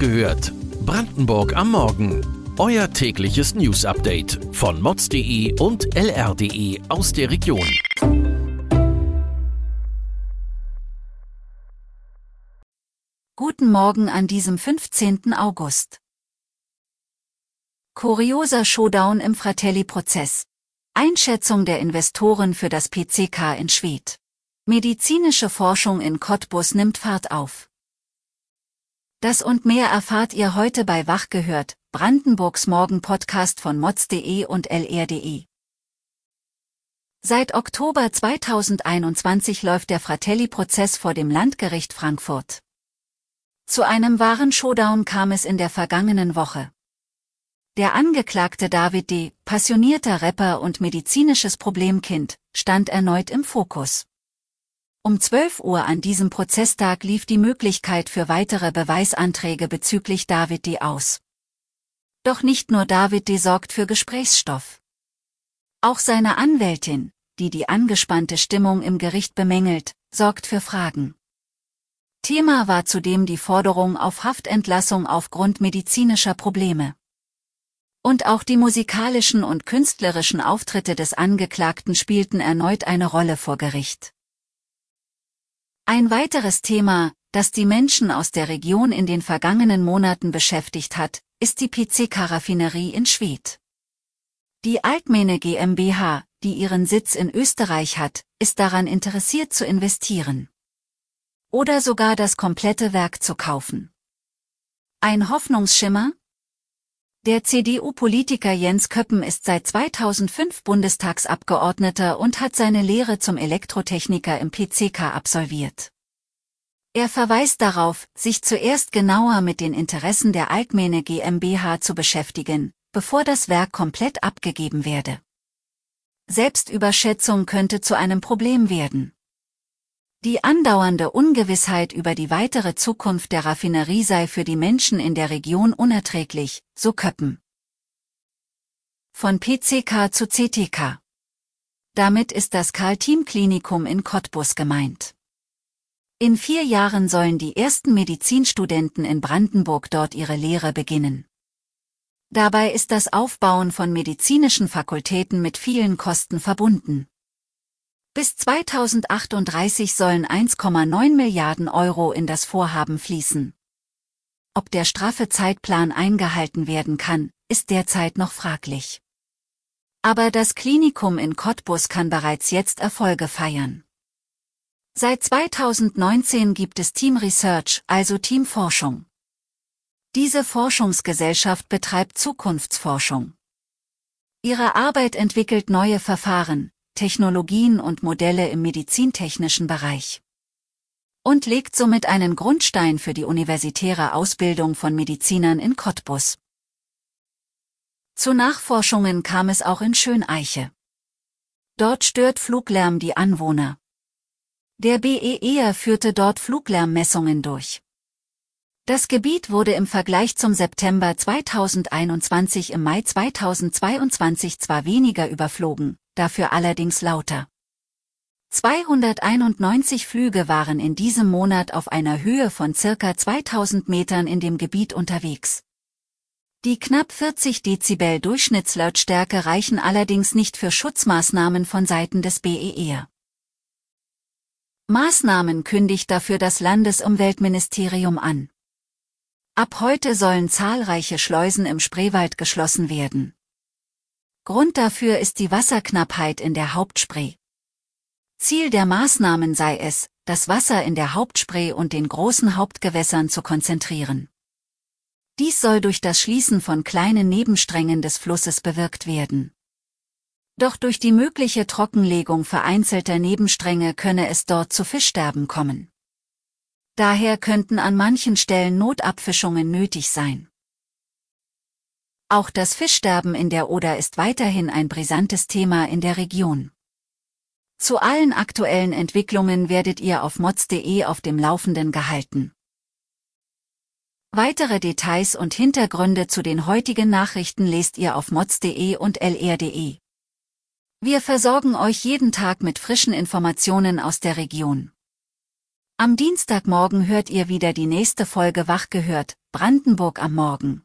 gehört. Brandenburg am Morgen. Euer tägliches News-Update von mods.de und lr.de aus der Region. Guten Morgen an diesem 15. August. Kurioser Showdown im Fratelli-Prozess. Einschätzung der Investoren für das PCK in Schwedt. Medizinische Forschung in Cottbus nimmt Fahrt auf. Das und mehr erfahrt ihr heute bei Wach gehört, Brandenburgs Morgen-Podcast von mods.de und lr.de. Seit Oktober 2021 läuft der Fratelli-Prozess vor dem Landgericht Frankfurt. Zu einem wahren Showdown kam es in der vergangenen Woche. Der Angeklagte David D., passionierter Rapper und medizinisches Problemkind, stand erneut im Fokus. Um 12 Uhr an diesem Prozesstag lief die Möglichkeit für weitere Beweisanträge bezüglich David D. aus. Doch nicht nur David D. sorgt für Gesprächsstoff. Auch seine Anwältin, die die angespannte Stimmung im Gericht bemängelt, sorgt für Fragen. Thema war zudem die Forderung auf Haftentlassung aufgrund medizinischer Probleme. Und auch die musikalischen und künstlerischen Auftritte des Angeklagten spielten erneut eine Rolle vor Gericht. Ein weiteres Thema, das die Menschen aus der Region in den vergangenen Monaten beschäftigt hat, ist die PC-Karaffinerie in Schwedt. Die Altmene GmbH, die ihren Sitz in Österreich hat, ist daran interessiert zu investieren. Oder sogar das komplette Werk zu kaufen. Ein Hoffnungsschimmer? Der CDU-Politiker Jens Köppen ist seit 2005 Bundestagsabgeordneter und hat seine Lehre zum Elektrotechniker im PCK absolviert. Er verweist darauf, sich zuerst genauer mit den Interessen der Altmene GmbH zu beschäftigen, bevor das Werk komplett abgegeben werde. Selbstüberschätzung könnte zu einem Problem werden. Die andauernde Ungewissheit über die weitere Zukunft der Raffinerie sei für die Menschen in der Region unerträglich, so Köppen. Von PCK zu CTK. Damit ist das Karl-Team-Klinikum in Cottbus gemeint. In vier Jahren sollen die ersten Medizinstudenten in Brandenburg dort ihre Lehre beginnen. Dabei ist das Aufbauen von medizinischen Fakultäten mit vielen Kosten verbunden. Bis 2038 sollen 1,9 Milliarden Euro in das Vorhaben fließen. Ob der straffe Zeitplan eingehalten werden kann, ist derzeit noch fraglich. Aber das Klinikum in Cottbus kann bereits jetzt Erfolge feiern. Seit 2019 gibt es Team Research, also Teamforschung. Diese Forschungsgesellschaft betreibt Zukunftsforschung. Ihre Arbeit entwickelt neue Verfahren, Technologien und Modelle im medizintechnischen Bereich. Und legt somit einen Grundstein für die universitäre Ausbildung von Medizinern in Cottbus. Zu Nachforschungen kam es auch in Schöneiche. Dort stört Fluglärm die Anwohner. Der BER führte dort Fluglärmmessungen durch. Das Gebiet wurde im Vergleich zum September 2021 im Mai 2022 zwar weniger überflogen, dafür allerdings lauter. 291 Flüge waren in diesem Monat auf einer Höhe von circa 2000 Metern in dem Gebiet unterwegs. Die knapp 40 Dezibel Durchschnittslautstärke reichen allerdings nicht für Schutzmaßnahmen von Seiten des BER. Maßnahmen kündigt dafür das Landesumweltministerium an. Ab heute sollen zahlreiche Schleusen im Spreewald geschlossen werden. Grund dafür ist die Wasserknappheit in der Hauptspree. Ziel der Maßnahmen sei es, das Wasser in der Hauptspree und den großen Hauptgewässern zu konzentrieren. Dies soll durch das Schließen von kleinen Nebensträngen des Flusses bewirkt werden. Doch durch die mögliche Trockenlegung vereinzelter Nebenstränge könne es dort zu Fischsterben kommen. Daher könnten an manchen Stellen Notabfischungen nötig sein. Auch das Fischsterben in der Oder ist weiterhin ein brisantes Thema in der Region. Zu allen aktuellen Entwicklungen werdet ihr auf mods.de auf dem Laufenden gehalten. Weitere Details und Hintergründe zu den heutigen Nachrichten lest ihr auf mods.de und lr.de. Wir versorgen euch jeden Tag mit frischen Informationen aus der Region. Am Dienstagmorgen hört ihr wieder die nächste Folge Wach gehört, Brandenburg am Morgen.